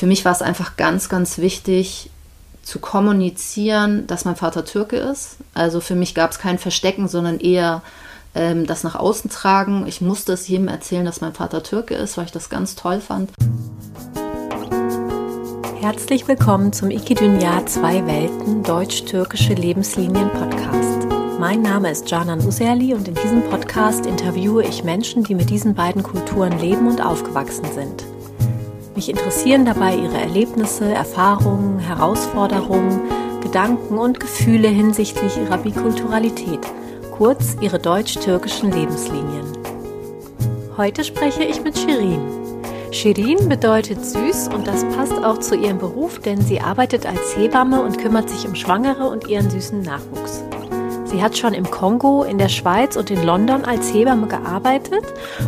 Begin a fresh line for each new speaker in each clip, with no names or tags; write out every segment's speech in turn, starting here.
für mich war es einfach ganz, ganz wichtig zu kommunizieren, dass mein Vater Türke ist. Also für mich gab es kein Verstecken, sondern eher ähm, das nach außen tragen. Ich musste es jedem erzählen, dass mein Vater Türke ist, weil ich das ganz toll fand.
Herzlich willkommen zum Ikidünya Zwei Welten Deutsch-Türkische Lebenslinien Podcast. Mein Name ist Canan Userli und in diesem Podcast interviewe ich Menschen, die mit diesen beiden Kulturen leben und aufgewachsen sind. Mich interessieren dabei ihre Erlebnisse, Erfahrungen, Herausforderungen, Gedanken und Gefühle hinsichtlich ihrer Bikulturalität, kurz ihre deutsch-türkischen Lebenslinien. Heute spreche ich mit Shirin. Shirin bedeutet süß und das passt auch zu ihrem Beruf, denn sie arbeitet als Hebamme und kümmert sich um Schwangere und ihren süßen Nachwuchs. Sie hat schon im Kongo, in der Schweiz und in London als Hebamme gearbeitet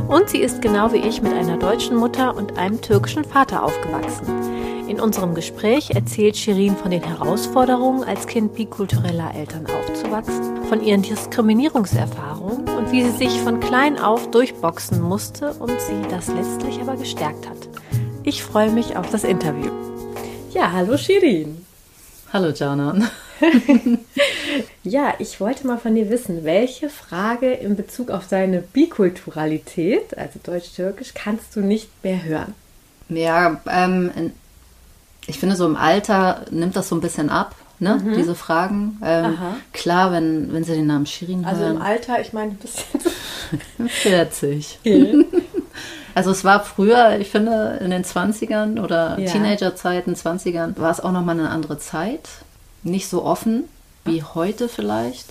und sie ist genau wie ich mit einer deutschen Mutter und einem türkischen Vater aufgewachsen. In unserem Gespräch erzählt Shirin von den Herausforderungen, als Kind bikultureller Eltern aufzuwachsen, von ihren Diskriminierungserfahrungen und wie sie sich von klein auf durchboxen musste und sie das letztlich aber gestärkt hat. Ich freue mich auf das Interview. Ja, hallo Shirin.
Hallo Janan.
ja, ich wollte mal von dir wissen, welche Frage in Bezug auf deine Bikulturalität, also Deutsch-Türkisch, kannst du nicht mehr hören?
Ja, ähm, ich finde, so im Alter nimmt das so ein bisschen ab. Ne, mhm. diese Fragen. Ähm, klar, wenn, wenn sie den Namen Shirin
also hören. Also im Alter, ich meine, du bist
40. Okay. Also es war früher, ich finde, in den 20ern oder ja. Teenagerzeiten, 20ern, war es auch nochmal eine andere Zeit nicht so offen wie heute vielleicht.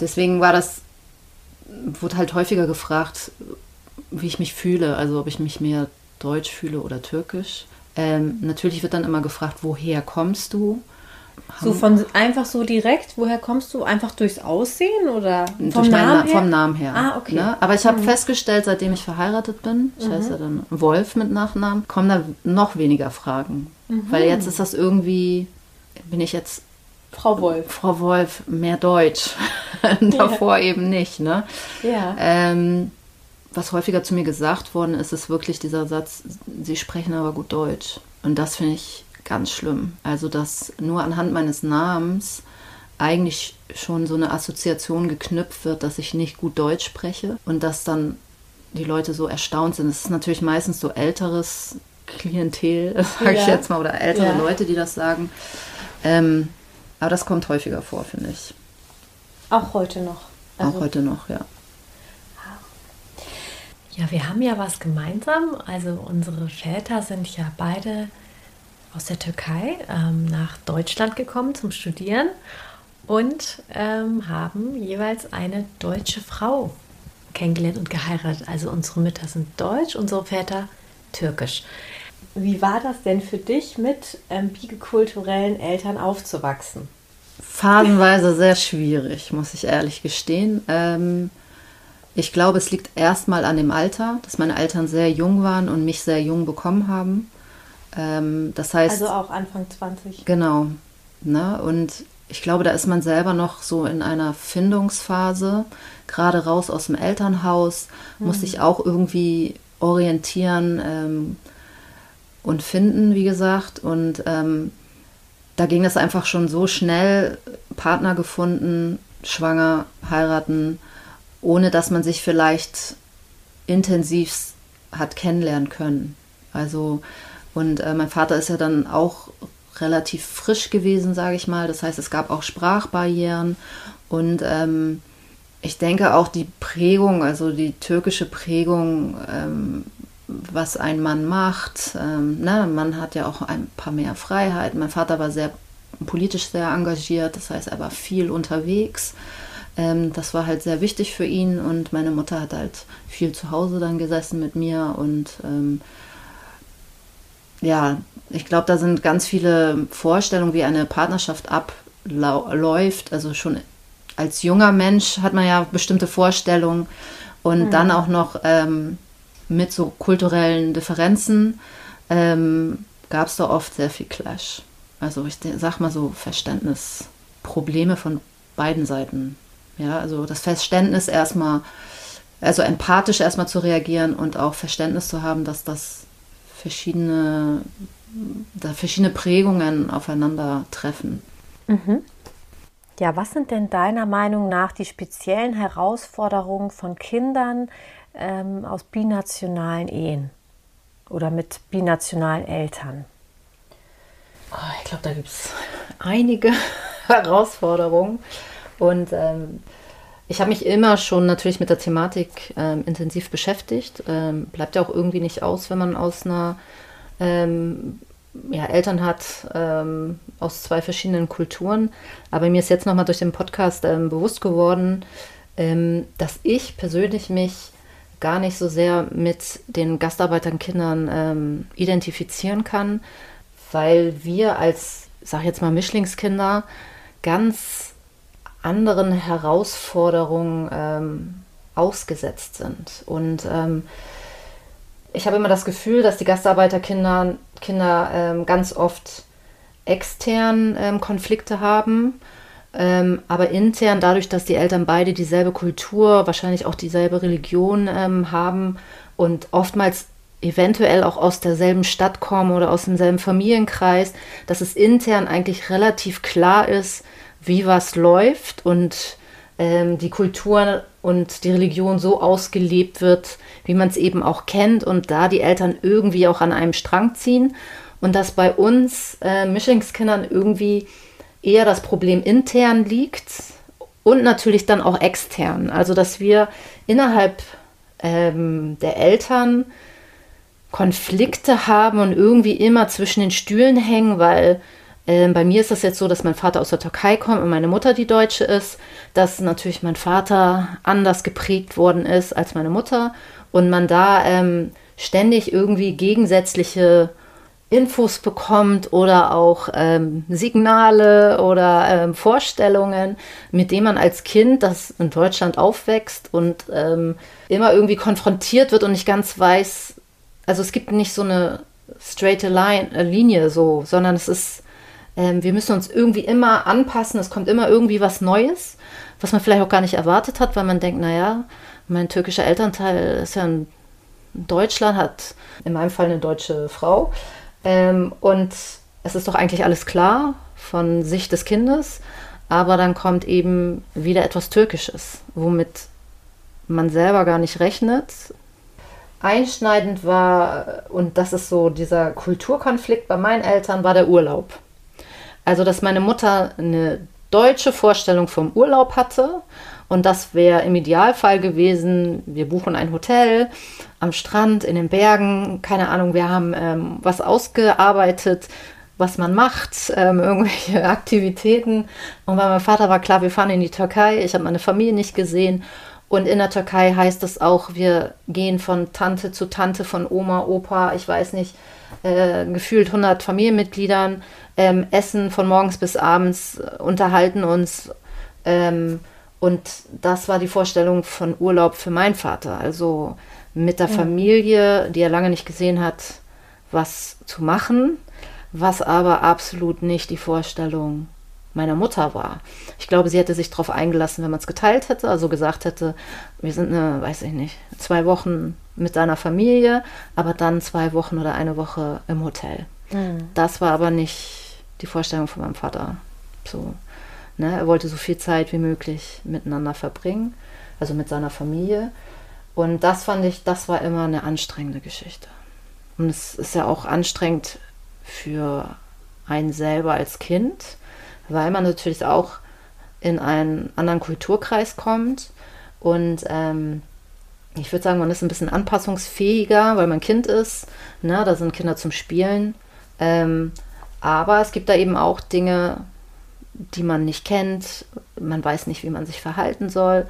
Deswegen war das, wurde halt häufiger gefragt, wie ich mich fühle, also ob ich mich mehr deutsch fühle oder türkisch. Ähm, natürlich wird dann immer gefragt, woher kommst du?
So von einfach so direkt, woher kommst du? Einfach durchs Aussehen oder
vom, Namen, her? vom Namen her? Ah, okay. Ne? Aber ich habe mhm. festgestellt, seitdem ich verheiratet bin, ich mhm. heiße ja dann Wolf mit Nachnamen, kommen da noch weniger Fragen. Mhm. Weil jetzt ist das irgendwie, bin ich jetzt
Frau Wolf.
Frau Wolf, mehr Deutsch. Davor ja. eben nicht. Ne? Ja. Ähm, was häufiger zu mir gesagt worden ist, ist wirklich dieser Satz, Sie sprechen aber gut Deutsch. Und das finde ich ganz schlimm. Also, dass nur anhand meines Namens eigentlich schon so eine Assoziation geknüpft wird, dass ich nicht gut Deutsch spreche und dass dann die Leute so erstaunt sind. Es ist natürlich meistens so älteres Klientel, sage ja. ich jetzt mal, oder ältere ja. Leute, die das sagen. Ähm, aber das kommt häufiger vor, finde ich.
Auch heute noch.
Also auch heute noch, ja.
Ja, wir haben ja was gemeinsam. Also unsere Väter sind ja beide aus der Türkei ähm, nach Deutschland gekommen zum Studieren und ähm, haben jeweils eine deutsche Frau kennengelernt und geheiratet. Also unsere Mütter sind deutsch, unsere Väter türkisch. Wie war das denn für dich, mit ähm, bikulturellen Eltern aufzuwachsen?
Phasenweise sehr schwierig, muss ich ehrlich gestehen. Ähm, ich glaube, es liegt erstmal an dem Alter, dass meine Eltern sehr jung waren und mich sehr jung bekommen haben. Ähm, das heißt.
Also auch Anfang 20.
Genau. Ne? Und ich glaube, da ist man selber noch so in einer Findungsphase, gerade raus aus dem Elternhaus, mhm. muss sich auch irgendwie orientieren ähm, und finden, wie gesagt. Und ähm, da ging es einfach schon so schnell, Partner gefunden, schwanger, heiraten, ohne dass man sich vielleicht intensiv hat kennenlernen können. Also, und äh, mein Vater ist ja dann auch relativ frisch gewesen, sage ich mal. Das heißt, es gab auch Sprachbarrieren und ähm, ich denke auch die Prägung, also die türkische Prägung, ähm, was ein Mann macht. Ähm, ne? Ein Mann hat ja auch ein paar mehr Freiheiten. Mein Vater war sehr politisch sehr engagiert, das heißt, er war viel unterwegs. Ähm, das war halt sehr wichtig für ihn und meine Mutter hat halt viel zu Hause dann gesessen mit mir und ähm, ja, ich glaube, da sind ganz viele Vorstellungen, wie eine Partnerschaft abläuft. Also schon als junger Mensch hat man ja bestimmte Vorstellungen und mhm. dann auch noch ähm, mit so kulturellen Differenzen ähm, gab es da oft sehr viel Clash. Also ich sag mal so Verständnisprobleme von beiden Seiten. Ja, also das Verständnis erstmal, also empathisch erstmal zu reagieren und auch Verständnis zu haben, dass das verschiedene da verschiedene Prägungen aufeinandertreffen.
Mhm. Ja, was sind denn deiner Meinung nach die speziellen Herausforderungen von Kindern ähm, aus binationalen Ehen oder mit binationalen Eltern?
Oh, ich glaube, da gibt es einige Herausforderungen. Und ähm, ich habe mich immer schon natürlich mit der Thematik ähm, intensiv beschäftigt. Ähm, bleibt ja auch irgendwie nicht aus, wenn man aus einer ähm, ja, Eltern hat ähm, aus zwei verschiedenen Kulturen. Aber mir ist jetzt nochmal durch den Podcast ähm, bewusst geworden, ähm, dass ich persönlich mich gar nicht so sehr mit den Gastarbeiterkindern ähm, identifizieren kann, weil wir als, sag jetzt mal, Mischlingskinder ganz anderen Herausforderungen ähm, ausgesetzt sind. Und ähm, ich habe immer das Gefühl, dass die Gastarbeiterkinder Kinder ähm, ganz oft extern ähm, Konflikte haben, ähm, aber intern dadurch, dass die Eltern beide dieselbe Kultur, wahrscheinlich auch dieselbe Religion ähm, haben und oftmals eventuell auch aus derselben Stadt kommen oder aus demselben Familienkreis, dass es intern eigentlich relativ klar ist, wie was läuft und ähm, die Kultur und die Religion so ausgelebt wird, wie man es eben auch kennt und da die Eltern irgendwie auch an einem Strang ziehen und dass bei uns äh, Mischlingskindern irgendwie eher das Problem intern liegt und natürlich dann auch extern. Also dass wir innerhalb ähm, der Eltern Konflikte haben und irgendwie immer zwischen den Stühlen hängen, weil ähm, bei mir ist das jetzt so, dass mein Vater aus der Türkei kommt und meine Mutter die Deutsche ist, dass natürlich mein Vater anders geprägt worden ist als meine Mutter und man da ähm, ständig irgendwie gegensätzliche Infos bekommt oder auch ähm, Signale oder ähm, Vorstellungen, mit denen man als Kind, das in Deutschland aufwächst und ähm, immer irgendwie konfrontiert wird und nicht ganz weiß, also es gibt nicht so eine straight line, äh, Linie so, sondern es ist, ähm, wir müssen uns irgendwie immer anpassen, es kommt immer irgendwie was Neues, was man vielleicht auch gar nicht erwartet hat, weil man denkt, naja, mein türkischer Elternteil ist ja in Deutschland, hat in meinem Fall eine deutsche Frau ähm, und es ist doch eigentlich alles klar von Sicht des Kindes, aber dann kommt eben wieder etwas Türkisches, womit man selber gar nicht rechnet. Einschneidend war, und das ist so dieser Kulturkonflikt bei meinen Eltern, war der Urlaub. Also, dass meine Mutter eine deutsche Vorstellung vom Urlaub hatte und das wäre im Idealfall gewesen, wir buchen ein Hotel am Strand, in den Bergen, keine Ahnung, wir haben ähm, was ausgearbeitet, was man macht, ähm, irgendwelche Aktivitäten. Und bei meinem Vater war klar, wir fahren in die Türkei, ich habe meine Familie nicht gesehen. Und in der Türkei heißt es auch, wir gehen von Tante zu Tante, von Oma, Opa, ich weiß nicht, äh, gefühlt 100 Familienmitgliedern, ähm, essen von morgens bis abends, unterhalten uns. Ähm, und das war die Vorstellung von Urlaub für meinen Vater. Also mit der Familie, die er lange nicht gesehen hat, was zu machen, was aber absolut nicht die Vorstellung meiner Mutter war. Ich glaube, sie hätte sich darauf eingelassen, wenn man es geteilt hätte, also gesagt hätte, wir sind eine, weiß ich nicht, zwei Wochen mit deiner Familie, aber dann zwei Wochen oder eine Woche im Hotel. Mhm. Das war aber nicht die Vorstellung von meinem Vater. So. Ne? Er wollte so viel Zeit wie möglich miteinander verbringen, also mit seiner Familie. Und das fand ich, das war immer eine anstrengende Geschichte. Und es ist ja auch anstrengend für einen selber als Kind, weil man natürlich auch in einen anderen Kulturkreis kommt. Und ähm, ich würde sagen, man ist ein bisschen anpassungsfähiger, weil man Kind ist. Ne? Da sind Kinder zum Spielen. Ähm, aber es gibt da eben auch Dinge, die man nicht kennt. Man weiß nicht, wie man sich verhalten soll.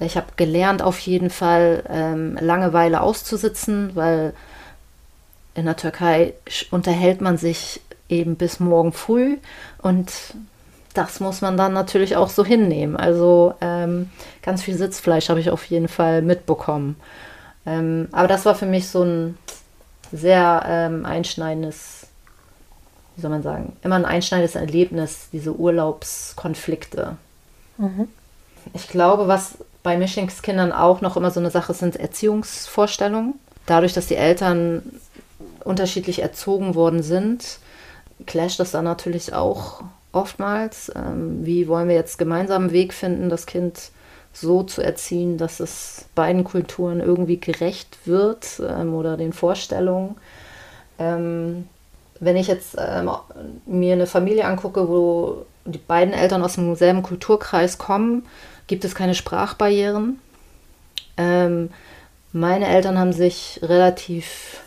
Ich habe gelernt, auf jeden Fall ähm, Langeweile auszusitzen, weil in der Türkei unterhält man sich eben bis morgen früh und das muss man dann natürlich auch so hinnehmen. Also ähm, ganz viel Sitzfleisch habe ich auf jeden Fall mitbekommen. Ähm, aber das war für mich so ein sehr ähm, einschneidendes wie soll man sagen, immer ein einschneidendes Erlebnis, diese Urlaubskonflikte. Mhm. Ich glaube, was bei Mischlingskindern auch noch immer so eine Sache ist, sind Erziehungsvorstellungen. Dadurch, dass die Eltern unterschiedlich erzogen worden sind, clasht das dann natürlich auch oftmals. Ähm, wie wollen wir jetzt gemeinsam einen Weg finden, das Kind so zu erziehen, dass es beiden Kulturen irgendwie gerecht wird ähm, oder den Vorstellungen. Wenn ich jetzt ähm, mir eine Familie angucke, wo die beiden Eltern aus demselben Kulturkreis kommen, gibt es keine Sprachbarrieren. Ähm, meine Eltern haben sich relativ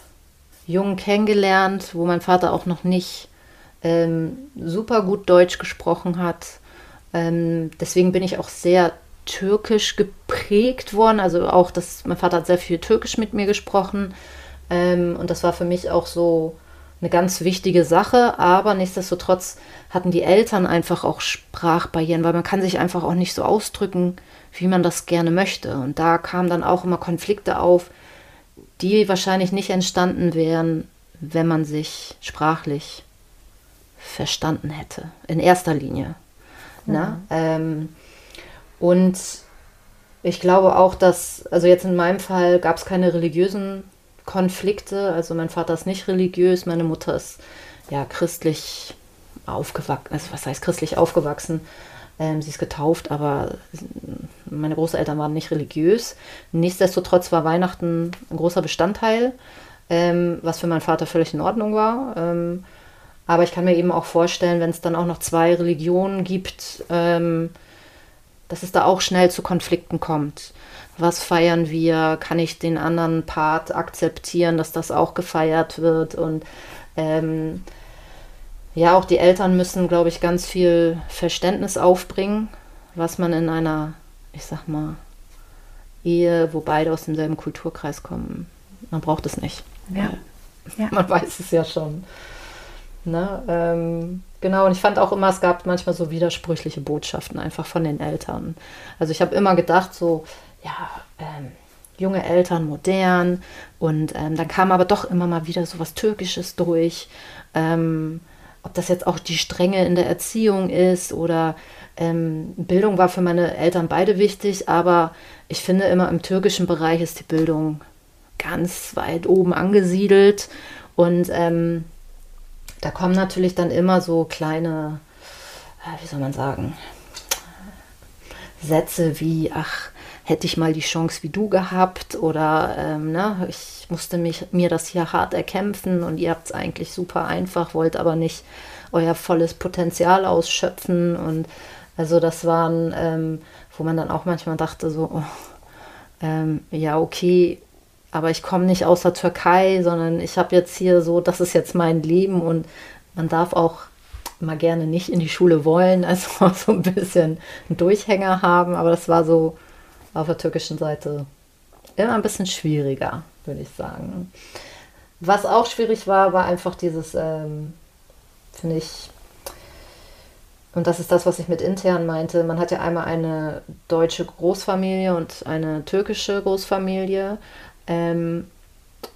jung kennengelernt, wo mein Vater auch noch nicht ähm, super gut Deutsch gesprochen hat. Ähm, deswegen bin ich auch sehr türkisch geprägt worden. Also auch, dass mein Vater hat sehr viel türkisch mit mir gesprochen. Ähm, und das war für mich auch so eine ganz wichtige Sache. Aber nichtsdestotrotz hatten die Eltern einfach auch Sprachbarrieren, weil man kann sich einfach auch nicht so ausdrücken, wie man das gerne möchte. Und da kamen dann auch immer Konflikte auf, die wahrscheinlich nicht entstanden wären, wenn man sich sprachlich verstanden hätte. In erster Linie. Mhm. Ne? Ähm, und ich glaube auch, dass, also jetzt in meinem Fall gab es keine religiösen Konflikte. Also mein Vater ist nicht religiös, meine Mutter ist ja christlich aufgewachsen, also was heißt christlich aufgewachsen? Ähm, sie ist getauft, aber meine Großeltern waren nicht religiös. Nichtsdestotrotz war Weihnachten ein großer Bestandteil, ähm, was für meinen Vater völlig in Ordnung war. Ähm, aber ich kann mir eben auch vorstellen, wenn es dann auch noch zwei Religionen gibt, ähm, dass es da auch schnell zu Konflikten kommt. Was feiern wir? Kann ich den anderen Part akzeptieren, dass das auch gefeiert wird? Und ähm, ja, auch die Eltern müssen, glaube ich, ganz viel Verständnis aufbringen, was man in einer, ich sag mal, Ehe, wo beide aus demselben Kulturkreis kommen, man braucht es nicht. Ja. ja. Man weiß es ja schon. Ne? Ähm, genau, und ich fand auch immer, es gab manchmal so widersprüchliche Botschaften einfach von den Eltern. Also ich habe immer gedacht, so, ja, ähm, junge Eltern, modern. Und ähm, dann kam aber doch immer mal wieder so was Türkisches durch. Ähm, ob das jetzt auch die Strenge in der Erziehung ist oder ähm, Bildung war für meine Eltern beide wichtig, aber ich finde immer im türkischen Bereich ist die Bildung ganz weit oben angesiedelt und ähm, da kommen natürlich dann immer so kleine, äh, wie soll man sagen, Sätze wie, ach, hätte ich mal die Chance wie du gehabt oder ähm, ne, ich musste mich, mir das hier hart erkämpfen und ihr habt es eigentlich super einfach, wollt aber nicht euer volles Potenzial ausschöpfen und also das waren, ähm, wo man dann auch manchmal dachte so, oh, ähm, ja okay, aber ich komme nicht aus der Türkei, sondern ich habe jetzt hier so, das ist jetzt mein Leben und man darf auch mal gerne nicht in die Schule wollen, also so ein bisschen einen Durchhänger haben, aber das war so auf der türkischen Seite immer ein bisschen schwieriger, würde ich sagen. Was auch schwierig war, war einfach dieses, ähm, finde ich, und das ist das, was ich mit intern meinte. Man hat ja einmal eine deutsche Großfamilie und eine türkische Großfamilie. Ähm,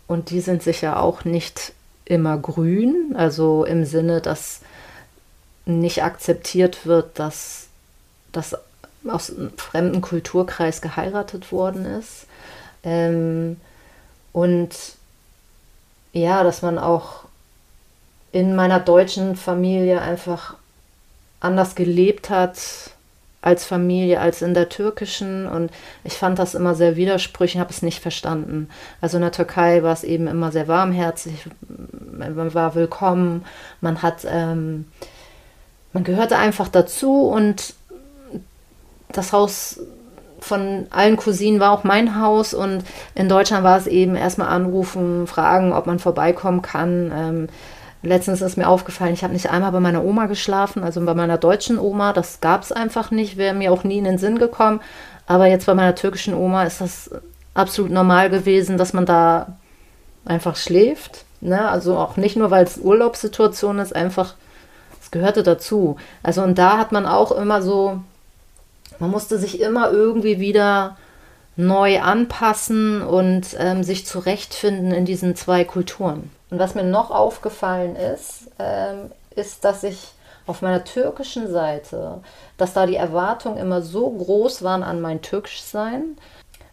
und die sind sicher auch nicht immer grün, also im Sinne, dass nicht akzeptiert wird, dass das aus einem fremden Kulturkreis geheiratet worden ist. Ähm, und ja, dass man auch in meiner deutschen Familie einfach anders gelebt hat als Familie als in der türkischen und ich fand das immer sehr widersprüchlich, habe es nicht verstanden. Also in der Türkei war es eben immer sehr warmherzig, man war willkommen, man hat, ähm, man gehörte einfach dazu und das Haus von allen Cousinen war auch mein Haus und in Deutschland war es eben erstmal anrufen, fragen, ob man vorbeikommen kann. Ähm, letztens ist mir aufgefallen, ich habe nicht einmal bei meiner Oma geschlafen, also bei meiner deutschen Oma, das gab es einfach nicht, wäre mir auch nie in den Sinn gekommen. Aber jetzt bei meiner türkischen Oma ist das absolut normal gewesen, dass man da einfach schläft. Ne? Also auch nicht nur, weil es Urlaubssituation ist, einfach, es gehörte dazu. Also und da hat man auch immer so man musste sich immer irgendwie wieder neu anpassen und ähm, sich zurechtfinden in diesen zwei Kulturen. Und was mir noch aufgefallen ist, ähm, ist, dass ich auf meiner türkischen Seite, dass da die Erwartungen immer so groß waren an mein Türkischsein,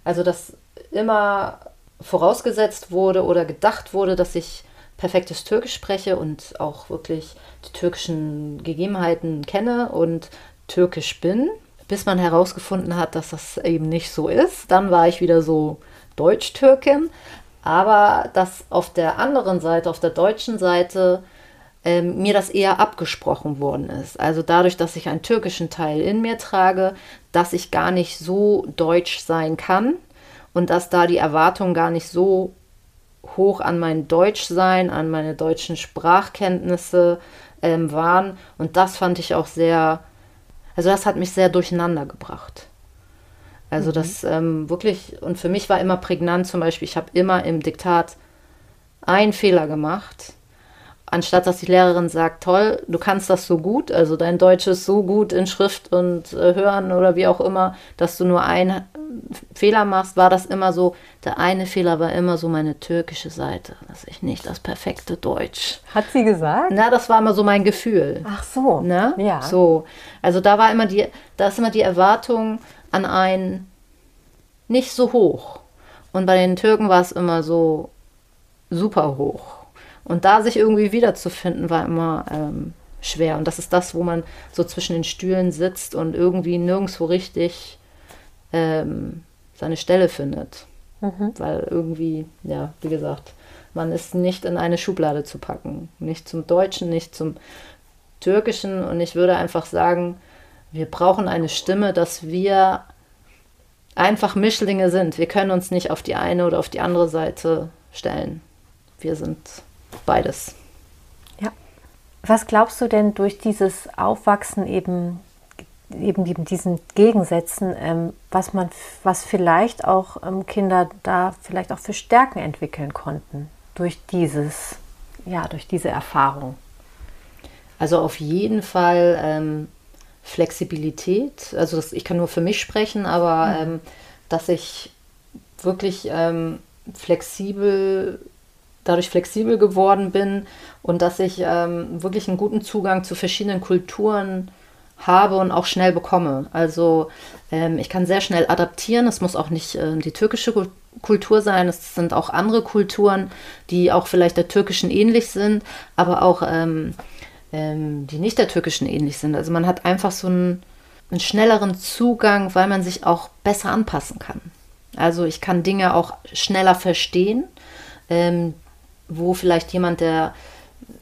also dass immer vorausgesetzt wurde oder gedacht wurde, dass ich perfektes Türkisch spreche und auch wirklich die türkischen Gegebenheiten kenne und türkisch bin, bis man herausgefunden hat, dass das eben nicht so ist. Dann war ich wieder so Deutsch-Türkin. Aber dass auf der anderen Seite, auf der deutschen Seite, ähm, mir das eher abgesprochen worden ist. Also dadurch, dass ich einen türkischen Teil in mir trage, dass ich gar nicht so deutsch sein kann und dass da die Erwartungen gar nicht so hoch an mein Deutschsein, an meine deutschen Sprachkenntnisse ähm, waren. Und das fand ich auch sehr, also das hat mich sehr durcheinander gebracht. Also mhm. das ähm, wirklich, und für mich war immer prägnant zum Beispiel, ich habe immer im Diktat einen Fehler gemacht anstatt dass die Lehrerin sagt, toll, du kannst das so gut, also dein Deutsch ist so gut in Schrift und äh, Hören oder wie auch immer, dass du nur einen Fehler machst, war das immer so, der eine Fehler war immer so meine türkische Seite, dass ich nicht das perfekte Deutsch.
Hat sie gesagt?
Na, das war immer so mein Gefühl.
Ach so.
Ne? Ja. So. Also da war immer die, da ist immer die Erwartung an einen nicht so hoch. Und bei den Türken war es immer so super hoch. Und da sich irgendwie wiederzufinden, war immer ähm, schwer. Und das ist das, wo man so zwischen den Stühlen sitzt und irgendwie nirgendwo richtig ähm, seine Stelle findet. Mhm. Weil irgendwie, ja, wie gesagt, man ist nicht in eine Schublade zu packen. Nicht zum Deutschen, nicht zum Türkischen. Und ich würde einfach sagen, wir brauchen eine Stimme, dass wir einfach Mischlinge sind. Wir können uns nicht auf die eine oder auf die andere Seite stellen. Wir sind beides.
Ja. Was glaubst du denn durch dieses Aufwachsen eben eben diesen Gegensätzen, ähm, was man, was vielleicht auch ähm, Kinder da vielleicht auch für Stärken entwickeln konnten durch dieses, ja, durch diese Erfahrung.
Also auf jeden Fall ähm, Flexibilität. Also das, ich kann nur für mich sprechen, aber mhm. Ähm, dass ich wirklich ähm, flexibel dadurch flexibel geworden bin und dass ich ähm, wirklich einen guten Zugang zu verschiedenen Kulturen habe und auch schnell bekomme. Also ähm, ich kann sehr schnell adaptieren. Es muss auch nicht äh, die türkische Kultur sein. Es sind auch andere Kulturen, die auch vielleicht der türkischen ähnlich sind, aber auch ähm, ähm die nicht der türkischen ähnlich sind. Also man hat einfach so einen, einen schnelleren Zugang, weil man sich auch besser anpassen kann. Also ich kann Dinge auch schneller verstehen, ähm, wo vielleicht jemand, der,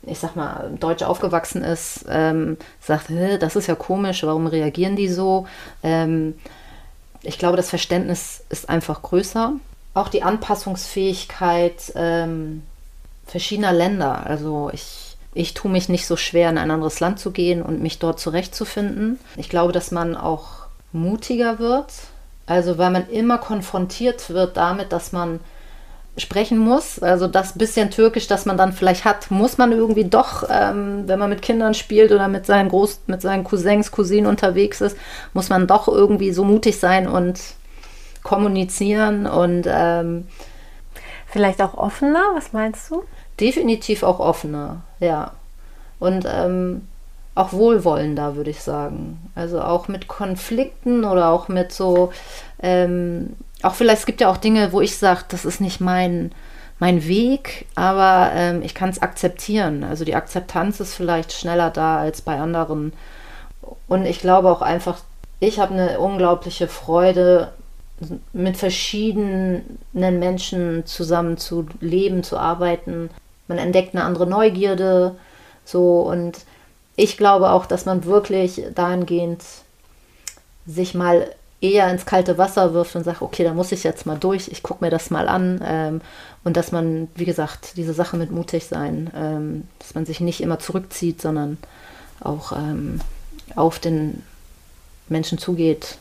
ich sag mal, deutsch aufgewachsen ist, ähm, sagt, das ist ja komisch, warum reagieren die so? Ähm, ich glaube, das Verständnis ist einfach größer. Auch die Anpassungsfähigkeit ähm, verschiedener Länder. Also ich, ich tue mich nicht so schwer, in ein anderes Land zu gehen und mich dort zurechtzufinden. Ich glaube, dass man auch mutiger wird. Also weil man immer konfrontiert wird damit, dass man sprechen muss. Also das bisschen Türkisch, das man dann vielleicht hat, muss man irgendwie doch, ähm, wenn man mit Kindern spielt oder mit seinen Groß, mit seinen Cousins, Cousinen unterwegs ist, muss man doch irgendwie so mutig sein und kommunizieren und ähm,
vielleicht auch offener. Was meinst du?
Definitiv auch offener, ja. Und ähm, auch wohlwollender, würde ich sagen. Also auch mit Konflikten oder auch mit so ähm, auch vielleicht, es gibt ja auch Dinge, wo ich sage, das ist nicht mein, mein Weg, aber ähm, ich kann es akzeptieren. Also die Akzeptanz ist vielleicht schneller da als bei anderen. Und ich glaube auch einfach, ich habe eine unglaubliche Freude, mit verschiedenen Menschen zusammen zu leben, zu arbeiten. Man entdeckt eine andere Neugierde, so und ich glaube auch, dass man wirklich dahingehend sich mal eher ins kalte Wasser wirft und sagt, okay, da muss ich jetzt mal durch, ich gucke mir das mal an. Ähm, und dass man, wie gesagt, diese Sache mit mutig sein, ähm, dass man sich nicht immer zurückzieht, sondern auch ähm, auf den Menschen zugeht.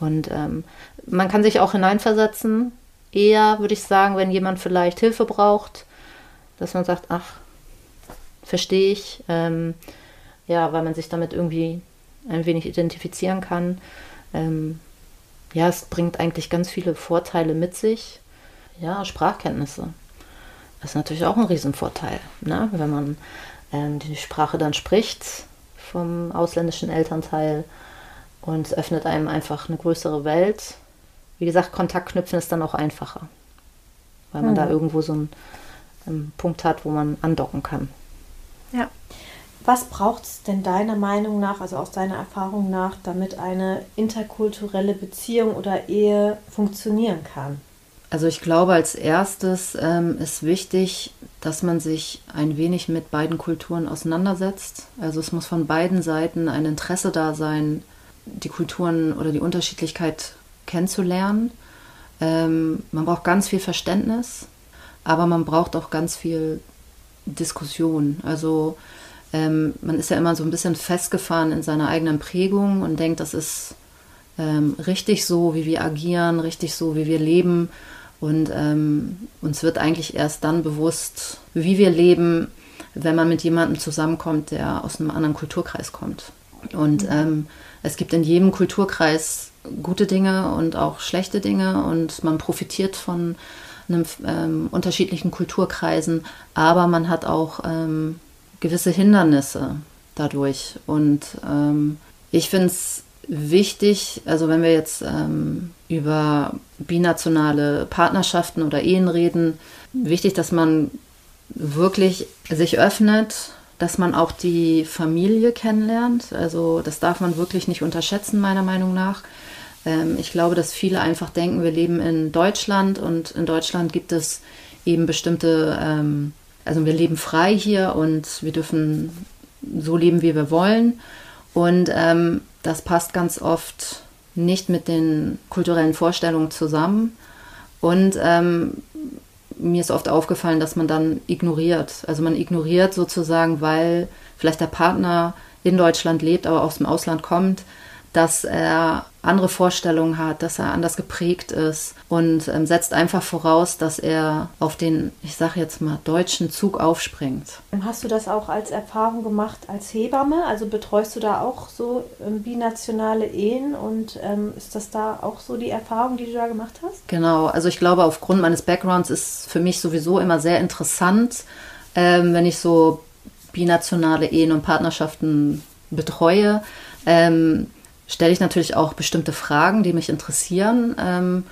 Und ähm, man kann sich auch hineinversetzen, eher würde ich sagen, wenn jemand vielleicht Hilfe braucht, dass man sagt, ach, verstehe ich, ähm, ja, weil man sich damit irgendwie ein wenig identifizieren kann ähm, ja, es bringt eigentlich ganz viele Vorteile mit sich. Ja, Sprachkenntnisse. Das ist natürlich auch ein Riesenvorteil, ne? wenn man ähm, die Sprache dann spricht vom ausländischen Elternteil und es öffnet einem einfach eine größere Welt. Wie gesagt, Kontakt knüpfen ist dann auch einfacher, weil man mhm. da irgendwo so ein einen Punkt hat, wo man andocken kann.
Ja. Was braucht es denn deiner Meinung nach, also aus deiner Erfahrung nach, damit eine interkulturelle Beziehung oder Ehe funktionieren kann?
Also ich glaube, als erstes ähm, ist wichtig, dass man sich ein wenig mit beiden Kulturen auseinandersetzt. Also es muss von beiden Seiten ein Interesse da sein, die Kulturen oder die Unterschiedlichkeit kennenzulernen. Ähm, man braucht ganz viel Verständnis, aber man braucht auch ganz viel Diskussion. Also ähm, man ist ja immer so ein bisschen festgefahren in seiner eigenen Prägung und denkt, das ist ähm, richtig so, wie wir agieren, richtig so, wie wir leben. Und ähm, uns wird eigentlich erst dann bewusst, wie wir leben, wenn man mit jemandem zusammenkommt, der aus einem anderen Kulturkreis kommt. Und mhm. ähm, es gibt in jedem Kulturkreis gute Dinge und auch schlechte Dinge und man profitiert von einem, ähm, unterschiedlichen Kulturkreisen, aber man hat auch ähm, gewisse Hindernisse dadurch. Und ähm, ich finde es wichtig, also wenn wir jetzt ähm, über binationale Partnerschaften oder Ehen reden, wichtig, dass man wirklich sich öffnet, dass man auch die Familie kennenlernt. Also das darf man wirklich nicht unterschätzen, meiner Meinung nach. Ähm, ich glaube, dass viele einfach denken, wir leben in Deutschland und in Deutschland gibt es eben bestimmte, ähm, also wir leben frei hier und wir dürfen so leben, wie wir wollen. Und ähm, das passt ganz oft nicht mit den kulturellen Vorstellungen zusammen. Und ähm, mir ist oft aufgefallen, dass man dann ignoriert. Also man ignoriert sozusagen, weil vielleicht der Partner in Deutschland lebt, aber aus dem Ausland kommt, dass er andere Vorstellungen hat, dass er anders geprägt ist und ähm, setzt einfach voraus, dass er auf den, ich sage jetzt mal, deutschen Zug aufspringt.
Hast du das auch als Erfahrung gemacht als Hebamme? Also betreust du da auch so ähm, binationale Ehen und ähm, ist das da auch so die Erfahrung, die du da gemacht hast?
Genau, also ich glaube, aufgrund meines Backgrounds ist für mich sowieso immer sehr interessant, ähm, wenn ich so binationale Ehen und Partnerschaften betreue. Stelle ich natürlich auch bestimmte Fragen, die mich interessieren. Ähm,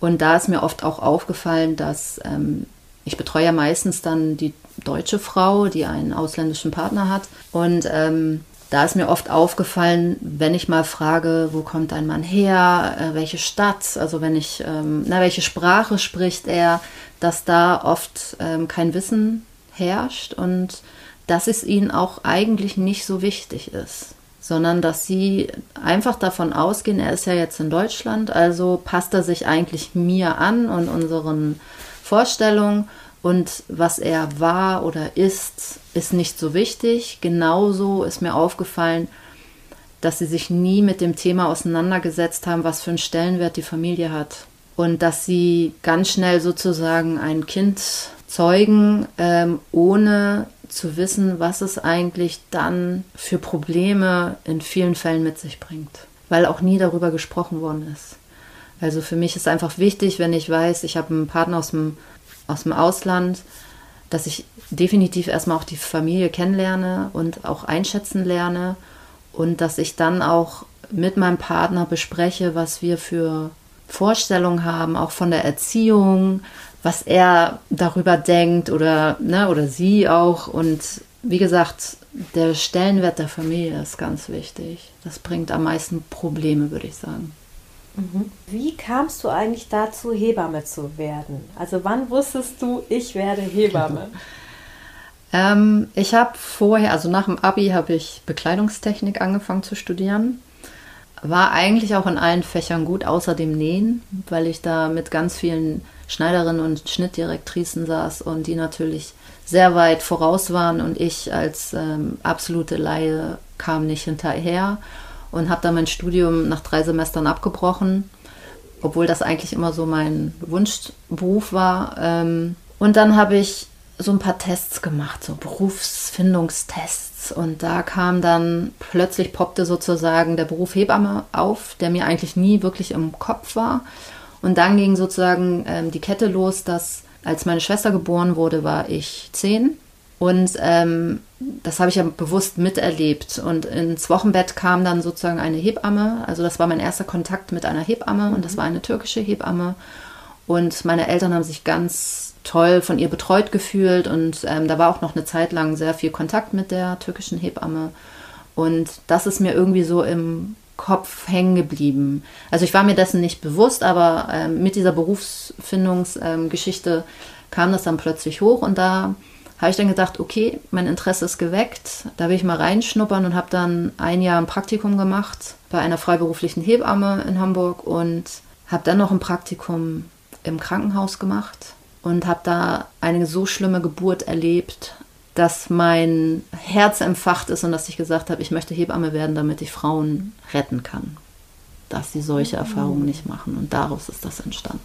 und da ist mir oft auch aufgefallen, dass ähm, ich betreue ja meistens dann die deutsche Frau, die einen ausländischen Partner hat. Und ähm, da ist mir oft aufgefallen, wenn ich mal frage, wo kommt dein Mann her, äh, welche Stadt, also wenn ich, ähm, na, welche Sprache spricht er, dass da oft ähm, kein Wissen herrscht und dass es ihnen auch eigentlich nicht so wichtig ist sondern dass sie einfach davon ausgehen, er ist ja jetzt in Deutschland, also passt er sich eigentlich mir an und unseren Vorstellungen und was er war oder ist, ist nicht so wichtig. Genauso ist mir aufgefallen, dass sie sich nie mit dem Thema auseinandergesetzt haben, was für einen Stellenwert die Familie hat. Und dass sie ganz schnell sozusagen ein Kind zeugen, ähm, ohne zu wissen, was es eigentlich dann für Probleme in vielen Fällen mit sich bringt, weil auch nie darüber gesprochen worden ist. Also für mich ist einfach wichtig, wenn ich weiß, ich habe einen Partner aus dem, aus dem Ausland, dass ich definitiv erstmal auch die Familie kennenlerne und auch einschätzen lerne und dass ich dann auch mit meinem Partner bespreche, was wir für Vorstellungen haben, auch von der Erziehung, was er darüber denkt oder, ne, oder sie auch. Und wie gesagt, der Stellenwert der Familie ist ganz wichtig. Das bringt am meisten Probleme, würde ich sagen.
Mhm. Wie kamst du eigentlich dazu, Hebamme zu werden? Also wann wusstest du, ich werde Hebamme?
ähm, ich habe vorher, also nach dem ABI, habe ich Bekleidungstechnik angefangen zu studieren. War eigentlich auch in allen Fächern gut, außer dem Nähen, weil ich da mit ganz vielen Schneiderinnen und Schnittdirektrisen saß und die natürlich sehr weit voraus waren und ich als ähm, absolute Laie kam nicht hinterher und habe dann mein Studium nach drei Semestern abgebrochen, obwohl das eigentlich immer so mein Wunschberuf war. Ähm, und dann habe ich so ein paar Tests gemacht, so Berufsfindungstests. Und da kam dann plötzlich poppte sozusagen der Beruf Hebamme auf, der mir eigentlich nie wirklich im Kopf war. Und dann ging sozusagen ähm, die Kette los, dass als meine Schwester geboren wurde, war ich zehn. Und ähm, das habe ich ja bewusst miterlebt. Und ins Wochenbett kam dann sozusagen eine Hebamme. Also das war mein erster Kontakt mit einer Hebamme und das war eine türkische Hebamme. Und meine Eltern haben sich ganz toll von ihr betreut gefühlt und ähm, da war auch noch eine Zeit lang sehr viel Kontakt mit der türkischen Hebamme. Und das ist mir irgendwie so im Kopf hängen geblieben. Also ich war mir dessen nicht bewusst, aber ähm, mit dieser Berufsfindungsgeschichte ähm, kam das dann plötzlich hoch und da habe ich dann gedacht, okay, mein Interesse ist geweckt, da will ich mal reinschnuppern und habe dann ein Jahr ein Praktikum gemacht bei einer freiberuflichen Hebamme in Hamburg und habe dann noch ein Praktikum im Krankenhaus gemacht und habe da eine so schlimme Geburt erlebt, dass mein Herz empfacht ist und dass ich gesagt habe, ich möchte Hebamme werden, damit ich Frauen retten kann. Dass sie solche mhm. Erfahrungen nicht machen. Und daraus ist das entstanden.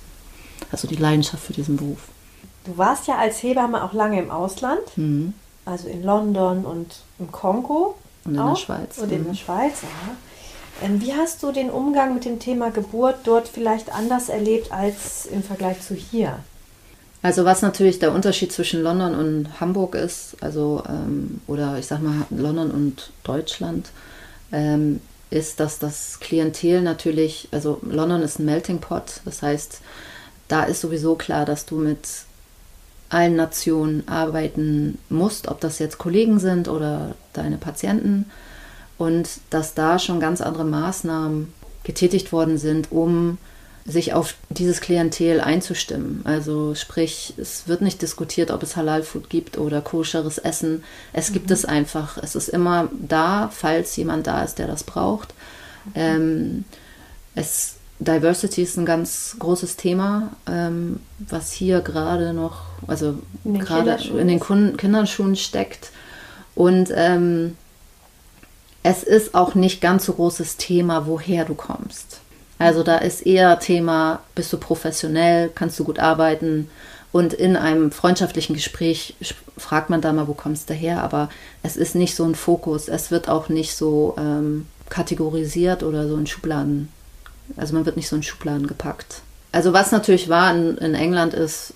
Also die Leidenschaft für diesen Beruf.
Du warst ja als Hebamme auch lange im Ausland, mhm. also in London und im Kongo.
Und in auch. der Schweiz.
Und in mhm. der Schweiz, ja. Ähm, wie hast du den Umgang mit dem Thema Geburt dort vielleicht anders erlebt als im Vergleich zu hier?
Also was natürlich der Unterschied zwischen London und Hamburg ist, also ähm, oder ich sag mal London und Deutschland, ähm, ist, dass das Klientel natürlich, also London ist ein Melting Pot, das heißt, da ist sowieso klar, dass du mit allen Nationen arbeiten musst, ob das jetzt Kollegen sind oder deine Patienten. Und dass da schon ganz andere Maßnahmen getätigt worden sind, um sich auf dieses Klientel einzustimmen. Also sprich, es wird nicht diskutiert, ob es Halal-Food gibt oder koscheres Essen. Es mhm. gibt es einfach. Es ist immer da, falls jemand da ist, der das braucht. Mhm. Ähm, es Diversity ist ein ganz großes Thema, ähm, was hier gerade noch, also gerade in den Kinderschuhen steckt. Und ähm, es ist auch nicht ganz so großes Thema, woher du kommst. Also da ist eher Thema, bist du professionell, kannst du gut arbeiten. Und in einem freundschaftlichen Gespräch fragt man da mal, wo kommst du her? Aber es ist nicht so ein Fokus. Es wird auch nicht so ähm, kategorisiert oder so in Schubladen also man wird nicht so in Schubladen gepackt. Also was natürlich war in, in England ist,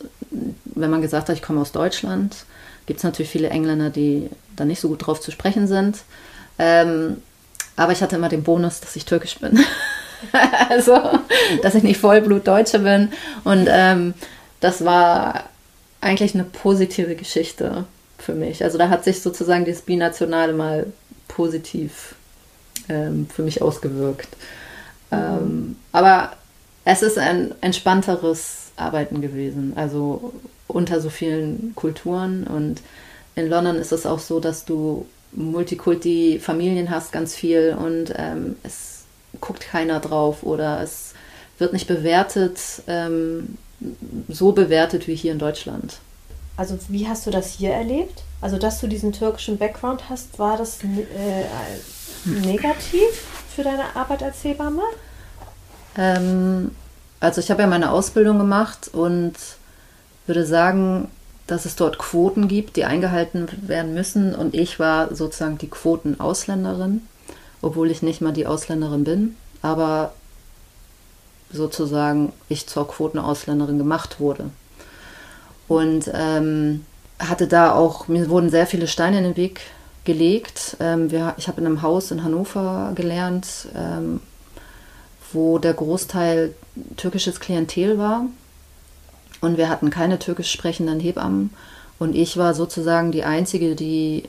wenn man gesagt hat, ich komme aus Deutschland, gibt es natürlich viele Engländer, die da nicht so gut drauf zu sprechen sind. Ähm, aber ich hatte immer den Bonus, dass ich türkisch bin. also, dass ich nicht Vollblut Deutsche bin. Und ähm, das war eigentlich eine positive Geschichte für mich. Also da hat sich sozusagen das Binationale mal positiv ähm, für mich ausgewirkt. Ähm, aber es ist ein entspannteres Arbeiten gewesen, also unter so vielen Kulturen. Und in London ist es auch so, dass du Multikulti-Familien hast, ganz viel, und ähm, es guckt keiner drauf oder es wird nicht bewertet, ähm, so bewertet wie hier in Deutschland.
Also wie hast du das hier erlebt? Also dass du diesen türkischen Background hast, war das äh, negativ für deine Arbeit als Hebamme?
Ähm, also ich habe ja meine Ausbildung gemacht und würde sagen, dass es dort Quoten gibt, die eingehalten werden müssen. Und ich war sozusagen die Quotenausländerin, obwohl ich nicht mal die Ausländerin bin, aber sozusagen ich zur Quotenausländerin gemacht wurde. Und ähm, hatte da auch, mir wurden sehr viele Steine in den Weg gelegt. Ähm, wir, ich habe in einem Haus in Hannover gelernt, ähm, wo der Großteil türkisches Klientel war. Und wir hatten keine türkisch sprechenden Hebammen. Und ich war sozusagen die Einzige, die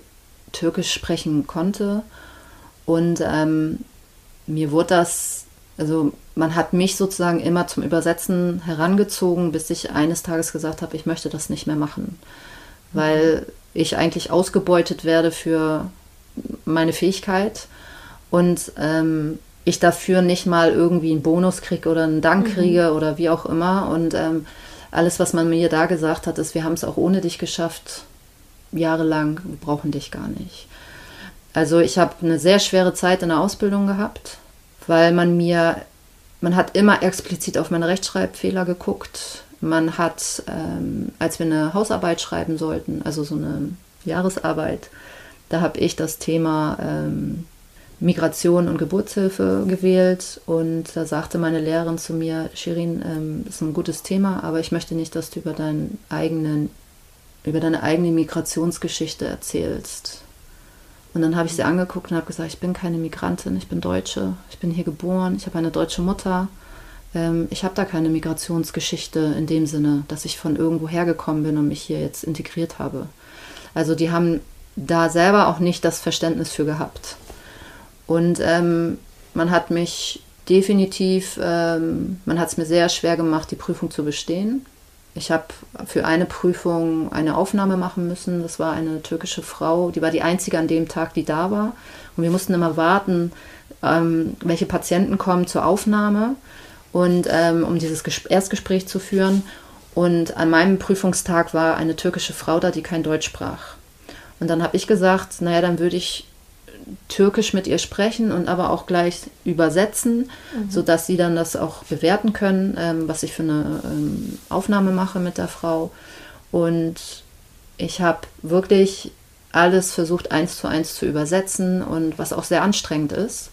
türkisch sprechen konnte. Und ähm, mir wurde das, also man hat mich sozusagen immer zum Übersetzen herangezogen, bis ich eines Tages gesagt habe, ich möchte das nicht mehr machen. Weil ich eigentlich ausgebeutet werde für meine Fähigkeit. Und ähm, ich dafür nicht mal irgendwie einen Bonus kriege oder einen Dank mhm. kriege oder wie auch immer. Und ähm, alles, was man mir da gesagt hat, ist, wir haben es auch ohne dich geschafft, jahrelang, wir brauchen dich gar nicht. Also ich habe eine sehr schwere Zeit in der Ausbildung gehabt, weil man mir, man hat immer explizit auf meine Rechtschreibfehler geguckt. Man hat, ähm, als wir eine Hausarbeit schreiben sollten, also so eine Jahresarbeit, da habe ich das Thema ähm, Migration und Geburtshilfe gewählt und da sagte meine Lehrerin zu mir, Shirin, ähm, ist ein gutes Thema, aber ich möchte nicht, dass du über deinen eigenen, über deine eigene Migrationsgeschichte erzählst. Und dann habe ich sie angeguckt und habe gesagt, ich bin keine Migrantin, ich bin Deutsche, ich bin hier geboren, ich habe eine deutsche Mutter, ähm, ich habe da keine Migrationsgeschichte in dem Sinne, dass ich von irgendwo hergekommen bin und mich hier jetzt integriert habe. Also die haben da selber auch nicht das Verständnis für gehabt. Und ähm, man hat mich definitiv, ähm, man hat es mir sehr schwer gemacht, die Prüfung zu bestehen. Ich habe für eine Prüfung eine Aufnahme machen müssen. Das war eine türkische Frau, die war die einzige an dem Tag, die da war. Und wir mussten immer warten, ähm, welche Patienten kommen zur Aufnahme und ähm, um dieses Ges Erstgespräch zu führen. Und an meinem Prüfungstag war eine türkische Frau da, die kein Deutsch sprach. Und dann habe ich gesagt, naja, dann würde ich Türkisch mit ihr sprechen und aber auch gleich übersetzen, mhm. sodass sie dann das auch bewerten können, ähm, was ich für eine ähm, Aufnahme mache mit der Frau. Und ich habe wirklich alles versucht, eins zu eins zu übersetzen und was auch sehr anstrengend ist.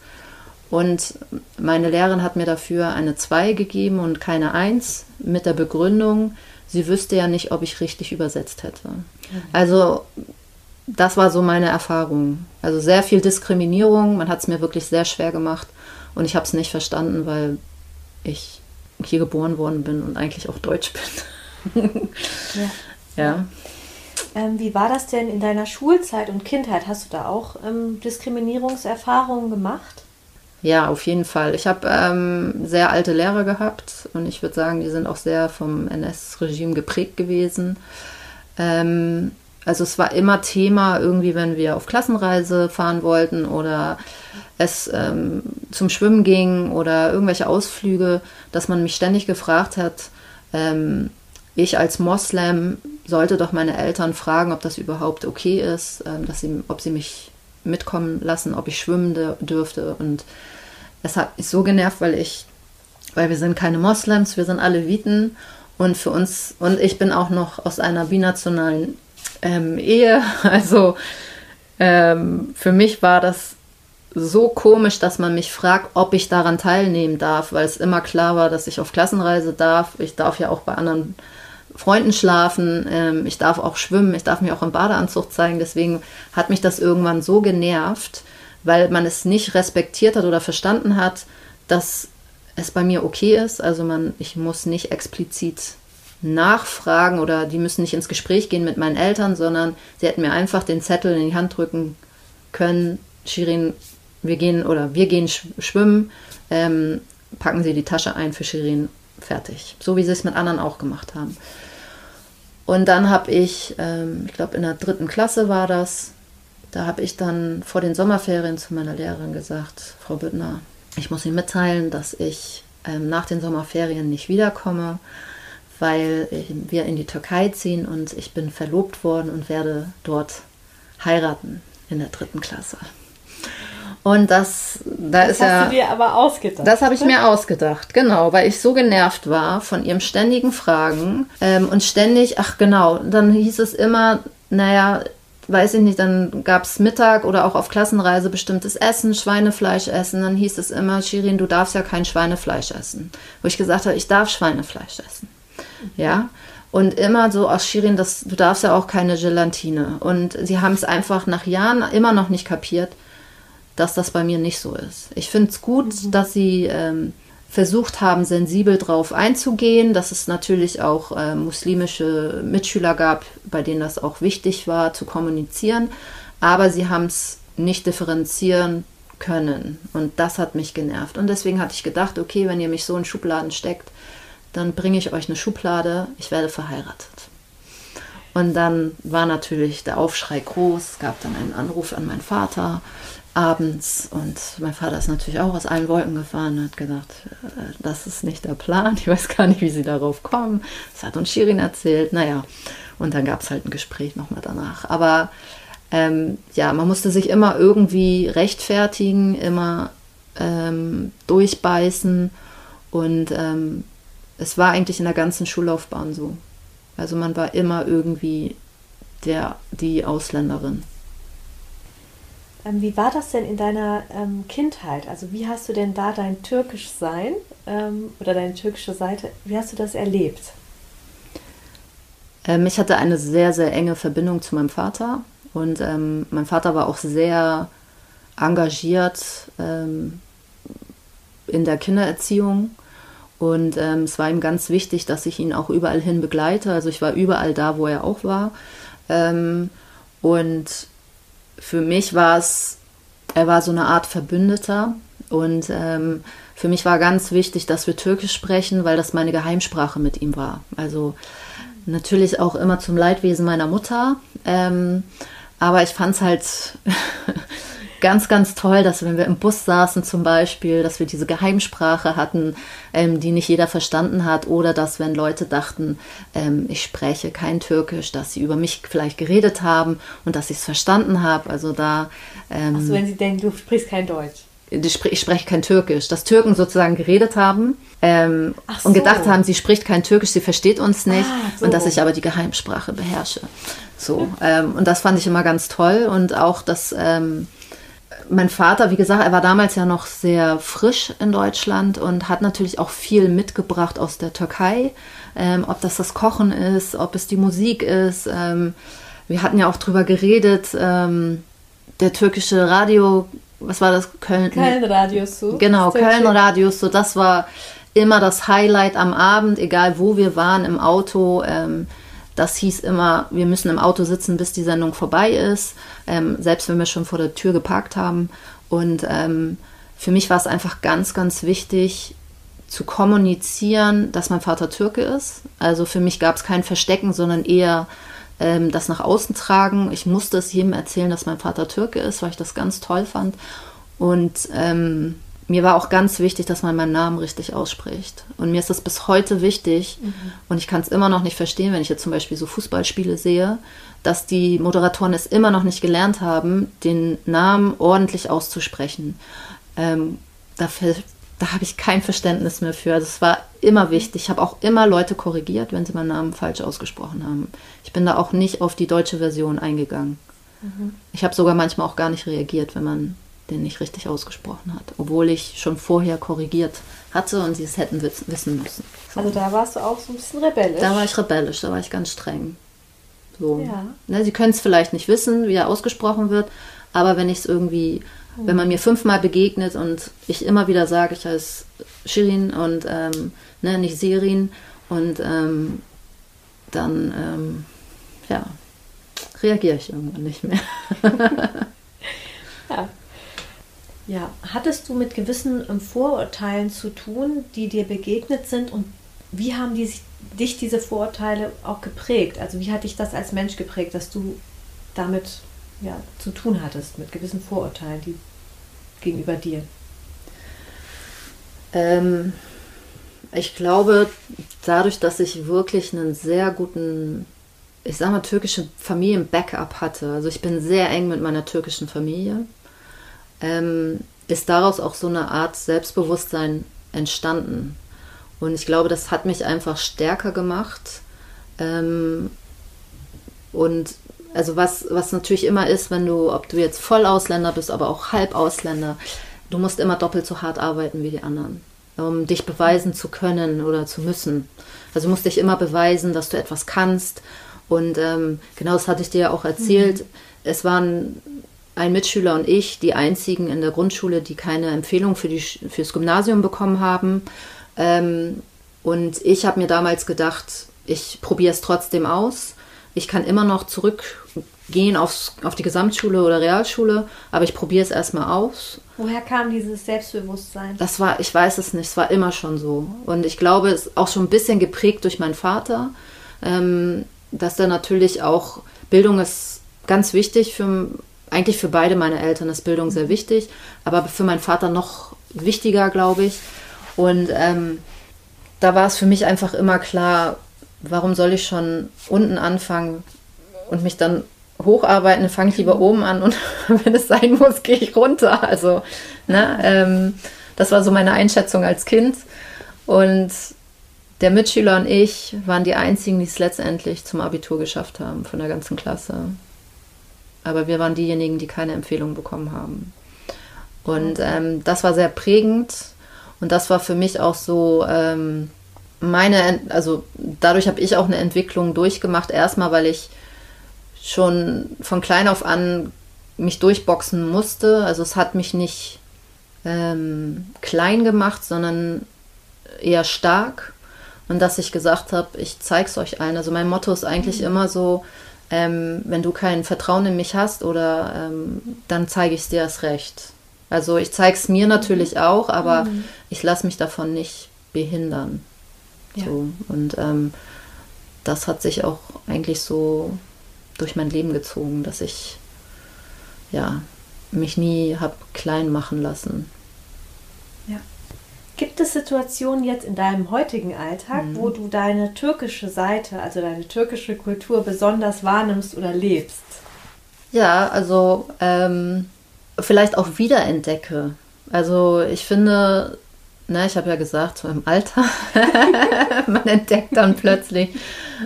Und meine Lehrerin hat mir dafür eine 2 gegeben und keine 1 mit der Begründung, sie wüsste ja nicht, ob ich richtig übersetzt hätte. Mhm. Also das war so meine Erfahrung. Also sehr viel Diskriminierung, man hat es mir wirklich sehr schwer gemacht und ich habe es nicht verstanden, weil ich hier geboren worden bin und eigentlich auch Deutsch bin.
ja. ja. Ähm, wie war das denn in deiner Schulzeit und Kindheit? Hast du da auch ähm, Diskriminierungserfahrungen gemacht?
Ja, auf jeden Fall. Ich habe ähm, sehr alte Lehrer gehabt und ich würde sagen, die sind auch sehr vom NS-Regime geprägt gewesen. Ähm, also es war immer Thema, irgendwie, wenn wir auf Klassenreise fahren wollten oder es ähm, zum Schwimmen ging oder irgendwelche Ausflüge, dass man mich ständig gefragt hat, ähm, ich als Moslem sollte doch meine Eltern fragen, ob das überhaupt okay ist, ähm, dass sie, ob sie mich mitkommen lassen, ob ich schwimmen dürfte. Und es hat mich so genervt, weil ich, weil wir sind keine Moslems, wir sind alle Viten und für uns, und ich bin auch noch aus einer binationalen ähm, Ehe. Also ähm, für mich war das so komisch, dass man mich fragt, ob ich daran teilnehmen darf, weil es immer klar war, dass ich auf Klassenreise darf. Ich darf ja auch bei anderen Freunden schlafen, ähm, ich darf auch schwimmen, ich darf mich auch im Badeanzug zeigen. Deswegen hat mich das irgendwann so genervt, weil man es nicht respektiert hat oder verstanden hat, dass es bei mir okay ist. Also man, ich muss nicht explizit nachfragen oder die müssen nicht ins Gespräch gehen mit meinen Eltern, sondern sie hätten mir einfach den Zettel in die Hand drücken können. Shirin, wir gehen oder wir gehen schwimmen, ähm, packen Sie die Tasche ein für Shirin, fertig. So wie sie es mit anderen auch gemacht haben. Und dann habe ich, ähm, ich glaube in der dritten Klasse war das, da habe ich dann vor den Sommerferien zu meiner Lehrerin gesagt, Frau Büttner, ich muss Ihnen mitteilen, dass ich ähm, nach den Sommerferien nicht wiederkomme weil wir in die Türkei ziehen und ich bin verlobt worden und werde dort heiraten in der dritten Klasse. Und das, da
das
ist ja.
Das hast du dir aber ausgedacht.
Das habe ich ne? mir ausgedacht, genau, weil ich so genervt war von ihrem ständigen Fragen ähm, und ständig, ach genau, dann hieß es immer, naja, weiß ich nicht, dann gab es Mittag oder auch auf Klassenreise bestimmtes Essen, Schweinefleisch essen. Dann hieß es immer, Shirin, du darfst ja kein Schweinefleisch essen. Wo ich gesagt habe, ich darf Schweinefleisch essen. Ja. Und immer so aus Shirin, das, du darfst ja auch keine Gelatine. Und sie haben es einfach nach Jahren immer noch nicht kapiert, dass das bei mir nicht so ist. Ich finde es gut, mhm. dass sie ähm, versucht haben, sensibel drauf einzugehen, dass es natürlich auch äh, muslimische Mitschüler gab, bei denen das auch wichtig war, zu kommunizieren. Aber sie haben es nicht differenzieren können. Und das hat mich genervt. Und deswegen hatte ich gedacht, okay, wenn ihr mich so in Schubladen steckt, dann bringe ich euch eine Schublade, ich werde verheiratet. Und dann war natürlich der Aufschrei groß, es gab dann einen Anruf an meinen Vater abends und mein Vater ist natürlich auch aus allen Wolken gefahren und hat gedacht, äh, das ist nicht der Plan, ich weiß gar nicht, wie sie darauf kommen. Das hat uns Shirin erzählt, naja, und dann gab es halt ein Gespräch nochmal danach. Aber ähm, ja, man musste sich immer irgendwie rechtfertigen, immer ähm, durchbeißen und ähm, es war eigentlich in der ganzen Schullaufbahn so. Also man war immer irgendwie der, die Ausländerin.
Ähm, wie war das denn in deiner ähm, Kindheit? Also wie hast du denn da dein türkisch Sein ähm, oder deine türkische Seite, wie hast du das erlebt?
Ähm, ich hatte eine sehr, sehr enge Verbindung zu meinem Vater und ähm, mein Vater war auch sehr engagiert ähm, in der Kindererziehung Und ähm, es war ihm ganz wichtig, dass ich ihn auch überall hin begleite. Also ich war überall da, wo er auch war. Ähm, und für mich war es, er war so eine Art Verbündeter. Und ähm, für mich war ganz wichtig, dass wir Türkisch sprechen, weil das meine Geheimsprache mit ihm war. Also natürlich auch immer zum Leidwesen meiner Mutter. Ähm, aber ich fand es halt ganz, ganz toll, dass wenn wir im Bus saßen zum Beispiel, dass wir diese Geheimsprache hatten, ähm, die nicht jeder verstanden hat, oder dass wenn Leute dachten, ähm, ich spreche kein Türkisch, dass sie über mich vielleicht geredet haben und dass ich es verstanden habe. Also da.
Ähm, Achso, wenn sie denken, du sprichst kein Deutsch.
Ich spreche kein Türkisch, dass Türken sozusagen geredet haben ähm, so. und gedacht haben, sie spricht kein Türkisch, sie versteht uns nicht ah, so. und dass ich aber die Geheimsprache beherrsche. So ähm, und das fand ich immer ganz toll und auch, dass ähm, mein Vater, wie gesagt, er war damals ja noch sehr frisch in Deutschland und hat natürlich auch viel mitgebracht aus der Türkei. Ähm, ob das das Kochen ist, ob es die Musik ist. Ähm, wir hatten ja auch drüber geredet. Ähm, der türkische Radio, was war das?
Köln. Köln Radio so.
Genau, Köln Radio so. Das war immer das Highlight am Abend, egal wo wir waren im Auto. Das hieß immer, wir müssen im Auto sitzen, bis die Sendung vorbei ist, ähm, selbst wenn wir schon vor der Tür geparkt haben. Und ähm, für mich war es einfach ganz, ganz wichtig zu kommunizieren, dass mein Vater Türke ist. Also für mich gab es kein Verstecken, sondern eher ähm, das nach außen tragen. Ich musste es jedem erzählen, dass mein Vater Türke ist, weil ich das ganz toll fand. Und ähm, mir war auch ganz wichtig, dass man meinen Namen richtig ausspricht. Und mir ist das bis heute wichtig. Mhm. Und ich kann es immer noch nicht verstehen, wenn ich jetzt zum Beispiel so Fußballspiele sehe, dass die Moderatoren es immer noch nicht gelernt haben, den Namen ordentlich auszusprechen. Ähm, dafür, da habe ich kein Verständnis mehr für. Also es war immer wichtig. Ich habe auch immer Leute korrigiert, wenn sie meinen Namen falsch ausgesprochen haben. Ich bin da auch nicht auf die deutsche Version eingegangen. Mhm. Ich habe sogar manchmal auch gar nicht reagiert, wenn man den nicht richtig ausgesprochen hat, obwohl ich schon vorher korrigiert hatte und sie es hätten wissen müssen.
So. Also da warst du auch so ein bisschen rebellisch.
Da war ich rebellisch, da war ich ganz streng. So. Ja. Ne, sie können es vielleicht nicht wissen, wie er ausgesprochen wird, aber wenn ich es irgendwie, mhm. wenn man mir fünfmal begegnet und ich immer wieder sage, ich heiße Shirin und ähm, ne, nicht Sirin und ähm, dann ähm, ja, reagiere ich irgendwann nicht mehr.
ja, ja, hattest du mit gewissen ähm, Vorurteilen zu tun, die dir begegnet sind und wie haben die, dich diese Vorurteile auch geprägt? Also wie hat dich das als Mensch geprägt, dass du damit ja, zu tun hattest, mit gewissen Vorurteilen die, gegenüber dir?
Ähm, ich glaube, dadurch, dass ich wirklich einen sehr guten, ich sag mal, türkischen Familien-Backup hatte. Also ich bin sehr eng mit meiner türkischen Familie ähm, ist daraus auch so eine Art Selbstbewusstsein entstanden. Und ich glaube, das hat mich einfach stärker gemacht. Ähm, und also was, was natürlich immer ist, wenn du, ob du jetzt Vollausländer bist, aber auch Halbausländer, du musst immer doppelt so hart arbeiten wie die anderen, um dich beweisen zu können oder zu müssen. Also du musst dich immer beweisen, dass du etwas kannst. Und ähm, genau das hatte ich dir ja auch erzählt. Mhm. Es waren ein Mitschüler und ich die einzigen in der Grundschule, die keine Empfehlung für die, fürs Gymnasium bekommen haben. Ähm, und ich habe mir damals gedacht, ich probiere es trotzdem aus. Ich kann immer noch zurückgehen aufs, auf die Gesamtschule oder Realschule, aber ich probiere es erstmal aus.
Woher kam dieses Selbstbewusstsein?
Das war, ich weiß es nicht, es war immer schon so. Und ich glaube, es ist auch schon ein bisschen geprägt durch meinen Vater, ähm, dass da natürlich auch Bildung ist ganz wichtig für, eigentlich für beide meine Eltern ist Bildung sehr wichtig, aber für meinen Vater noch wichtiger, glaube ich. Und ähm, da war es für mich einfach immer klar, warum soll ich schon unten anfangen und mich dann hocharbeiten, dann fange ich lieber oben an und wenn es sein muss, gehe ich runter. Also, ne, ähm, das war so meine Einschätzung als Kind. Und der Mitschüler und ich waren die einzigen, die es letztendlich zum Abitur geschafft haben von der ganzen Klasse. Aber wir waren diejenigen, die keine Empfehlung bekommen haben. Und ähm, das war sehr prägend. Und das war für mich auch so ähm, meine, also dadurch habe ich auch eine Entwicklung durchgemacht. Erstmal, weil ich schon von klein auf an mich durchboxen musste. Also es hat mich nicht ähm, klein gemacht, sondern eher stark und dass ich gesagt habe, ich zeig's euch allen. Also mein Motto ist eigentlich mhm. immer so, ähm, wenn du kein Vertrauen in mich hast oder ähm, dann zeige ich es dir erst recht. Also ich zeige es mir natürlich mhm. auch, aber mhm. ich lasse mich davon nicht behindern. Ja. So. Und ähm, das hat sich auch eigentlich so durch mein Leben gezogen, dass ich ja mich nie habe klein machen lassen.
Gibt es Situationen jetzt in deinem heutigen Alltag, mhm. wo du deine türkische Seite, also deine türkische Kultur besonders wahrnimmst oder lebst?
Ja, also ähm, vielleicht auch wiederentdecke. Also ich finde, na, ich habe ja gesagt, so im Alter, man entdeckt dann plötzlich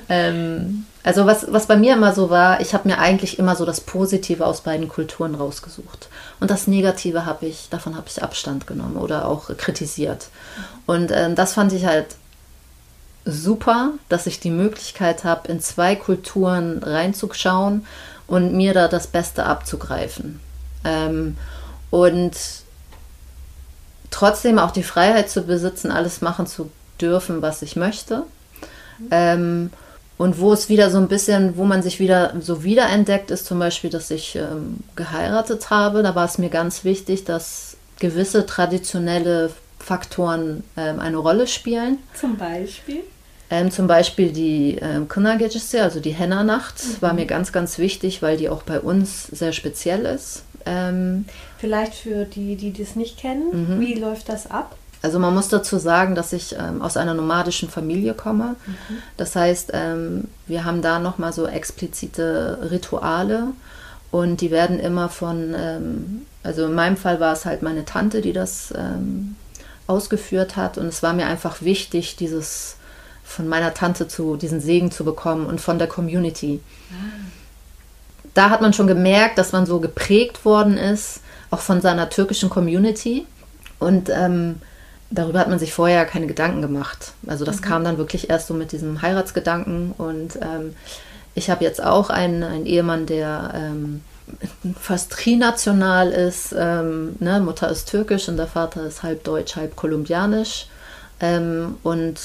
ähm, also was, was bei mir immer so war, ich habe mir eigentlich immer so das Positive aus beiden Kulturen rausgesucht. Und das Negative habe ich, davon habe ich Abstand genommen oder auch kritisiert. Und ähm, das fand ich halt super, dass ich die Möglichkeit habe, in zwei Kulturen reinzuschauen und mir da das Beste abzugreifen. Ähm, und trotzdem auch die Freiheit zu besitzen, alles machen zu dürfen, was ich möchte. Ähm, und wo es wieder so ein bisschen, wo man sich wieder so wiederentdeckt, ist zum Beispiel, dass ich ähm, geheiratet habe. Da war es mir ganz wichtig, dass gewisse traditionelle Faktoren ähm, eine Rolle spielen.
Zum Beispiel?
Ähm, zum Beispiel die ähm, Kınagecesi, also die Henna-Nacht, mhm. war mir ganz, ganz wichtig, weil die auch bei uns sehr speziell ist. Ähm,
Vielleicht für die, die das nicht kennen, mhm. wie läuft das ab?
Also man muss dazu sagen, dass ich ähm, aus einer nomadischen Familie komme. Mhm. Das heißt, ähm, wir haben da nochmal so explizite Rituale und die werden immer von, ähm, also in meinem Fall war es halt meine Tante, die das ähm, ausgeführt hat und es war mir einfach wichtig, dieses von meiner Tante zu, diesen Segen zu bekommen und von der Community. Ah. Da hat man schon gemerkt, dass man so geprägt worden ist, auch von seiner türkischen Community. Und ähm, darüber hat man sich vorher keine Gedanken gemacht. Also das mhm. kam dann wirklich erst so mit diesem Heiratsgedanken. Und ähm, ich habe jetzt auch einen, einen Ehemann, der ähm, fast trinational ist. Ähm, ne? Mutter ist türkisch und der Vater ist halb deutsch, halb kolumbianisch. Ähm, und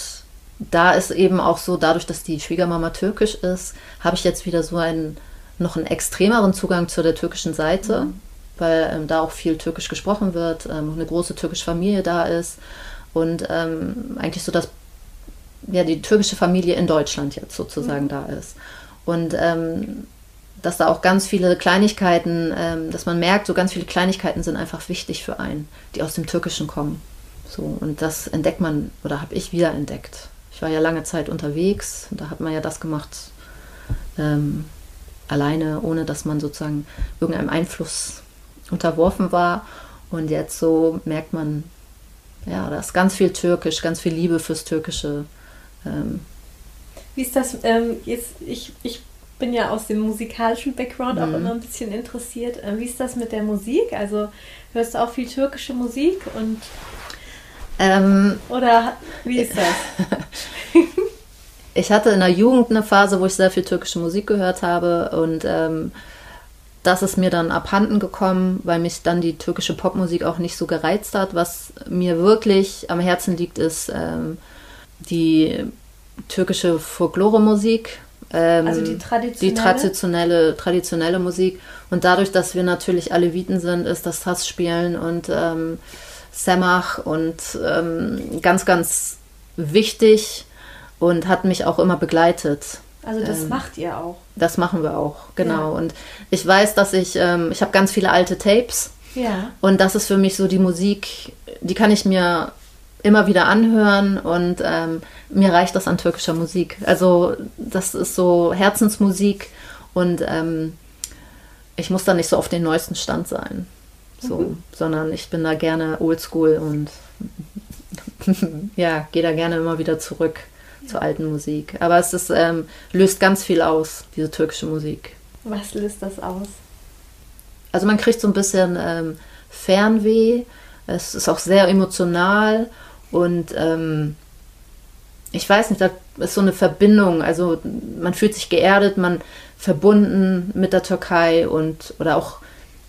da ist eben auch so, dadurch, dass die Schwiegermama türkisch ist, habe ich jetzt wieder so einen noch einen extremeren Zugang zu der türkischen Seite. Mhm weil ähm, da auch viel Türkisch gesprochen wird, ähm, eine große türkische Familie da ist und ähm, eigentlich so dass ja die türkische Familie in Deutschland jetzt sozusagen mhm. da ist und ähm, dass da auch ganz viele Kleinigkeiten, ähm, dass man merkt, so ganz viele Kleinigkeiten sind einfach wichtig für einen, die aus dem Türkischen kommen. So und das entdeckt man oder habe ich wieder entdeckt. Ich war ja lange Zeit unterwegs und da hat man ja das gemacht ähm, alleine, ohne dass man sozusagen irgendeinem Einfluss unterworfen war. Und jetzt so merkt man, ja, da ist ganz viel Türkisch, ganz viel Liebe fürs Türkische. Ähm.
Wie ist das ähm, jetzt? Ich, ich bin ja aus dem musikalischen Background auch mhm. immer ein bisschen interessiert. Ähm, wie ist das mit der Musik? Also hörst du auch viel türkische Musik und ähm, oder wie ist das?
ich hatte in der Jugend eine Phase, wo ich sehr viel türkische Musik gehört habe und ähm, das ist mir dann abhanden gekommen, weil mich dann die türkische Popmusik auch nicht so gereizt hat. Was mir wirklich am Herzen liegt, ist ähm, die türkische Folklore-Musik.
Ähm, also die
traditionelle? Die traditionelle, traditionelle Musik. Und dadurch, dass wir natürlich Aleviten sind, ist das Tassspielen und ähm, Semach und ähm, ganz, ganz wichtig und hat mich auch immer begleitet.
Also das ähm, macht ihr auch.
Das machen wir auch, genau. Ja. Und ich weiß, dass ich, ähm, ich habe ganz viele alte Tapes.
Ja.
Und das ist für mich so die Musik, die kann ich mir immer wieder anhören und ähm, mir reicht das an türkischer Musik. Also das ist so Herzensmusik und ähm, ich muss da nicht so auf den neuesten Stand sein. So, mhm. sondern ich bin da gerne oldschool und ja, gehe da gerne immer wieder zurück zur alten Musik. Aber es ist, ähm, löst ganz viel aus, diese türkische Musik.
Was löst das aus?
Also man kriegt so ein bisschen ähm, Fernweh. Es ist auch sehr emotional und ähm, ich weiß nicht, da ist so eine Verbindung. Also man fühlt sich geerdet, man verbunden mit der Türkei und oder auch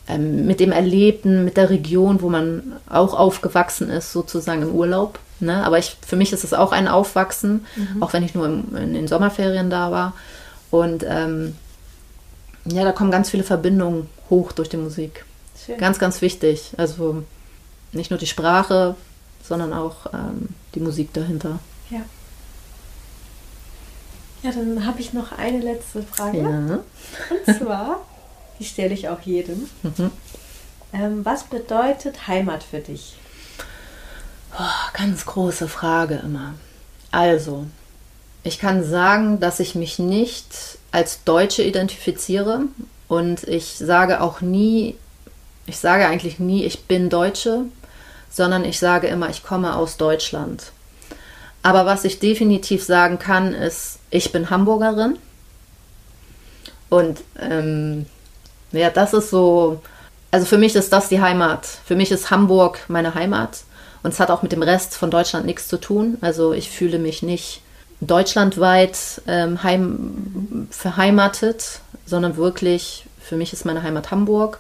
ähm, mit dem Erlebten, mit der Region, wo man auch aufgewachsen ist, sozusagen im Urlaub. Ne? Aber ich, für mich ist es auch ein Aufwachsen, mhm. auch wenn ich nur im, in den Sommerferien da war. Und ähm, ja, da kommen ganz viele Verbindungen hoch durch die Musik. Schön. Ganz, ganz wichtig. Also nicht nur die Sprache, sondern auch ähm, die Musik dahinter.
Ja. Ja, dann habe ich noch eine letzte Frage. Ja. Und zwar, die stelle ich auch jedem. Mhm. Ähm, was bedeutet Heimat für dich?
Oh, ganz große Frage immer. Also, ich kann sagen, dass ich mich nicht als Deutsche identifiziere und ich sage auch nie, ich sage eigentlich nie, ich bin Deutsche, sondern ich sage immer, ich komme aus Deutschland. Aber was ich definitiv sagen kann, ist, ich bin Hamburgerin. Und ähm, ja, das ist so, also für mich ist das die Heimat. Für mich ist Hamburg meine Heimat. Und es hat auch mit dem Rest von Deutschland nichts zu tun. Also ich fühle mich nicht deutschlandweit ähm, heim, verheimatet, sondern wirklich, für mich ist meine Heimat Hamburg.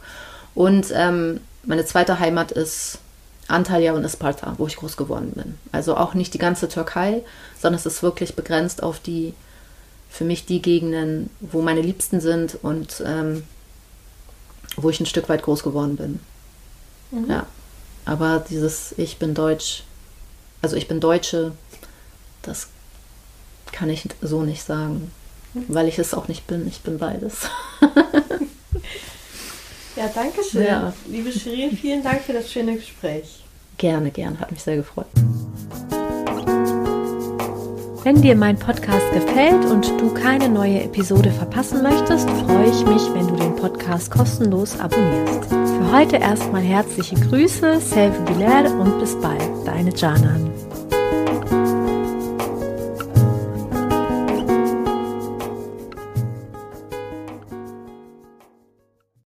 Und ähm, meine zweite Heimat ist Antalya und Isparta, wo ich groß geworden bin. Also auch nicht die ganze Türkei, sondern es ist wirklich begrenzt auf die, für mich die Gegenden, wo meine Liebsten sind und ähm, wo ich ein Stück weit groß geworden bin. Mhm. Ja. Aber dieses Ich bin Deutsch, also ich bin Deutsche, das kann ich so nicht sagen, mhm. weil ich es auch nicht bin. Ich bin beides.
Ja, danke schön. Ja. Liebe Shirin, vielen Dank für das schöne Gespräch.
Gerne, gerne. Hat mich sehr gefreut.
Wenn dir mein Podcast gefällt und du keine neue Episode verpassen möchtest, freue ich mich, wenn du den Podcast kostenlos abonnierst. Für heute erstmal herzliche Grüße, Selve Bilal und bis bald, deine Janan.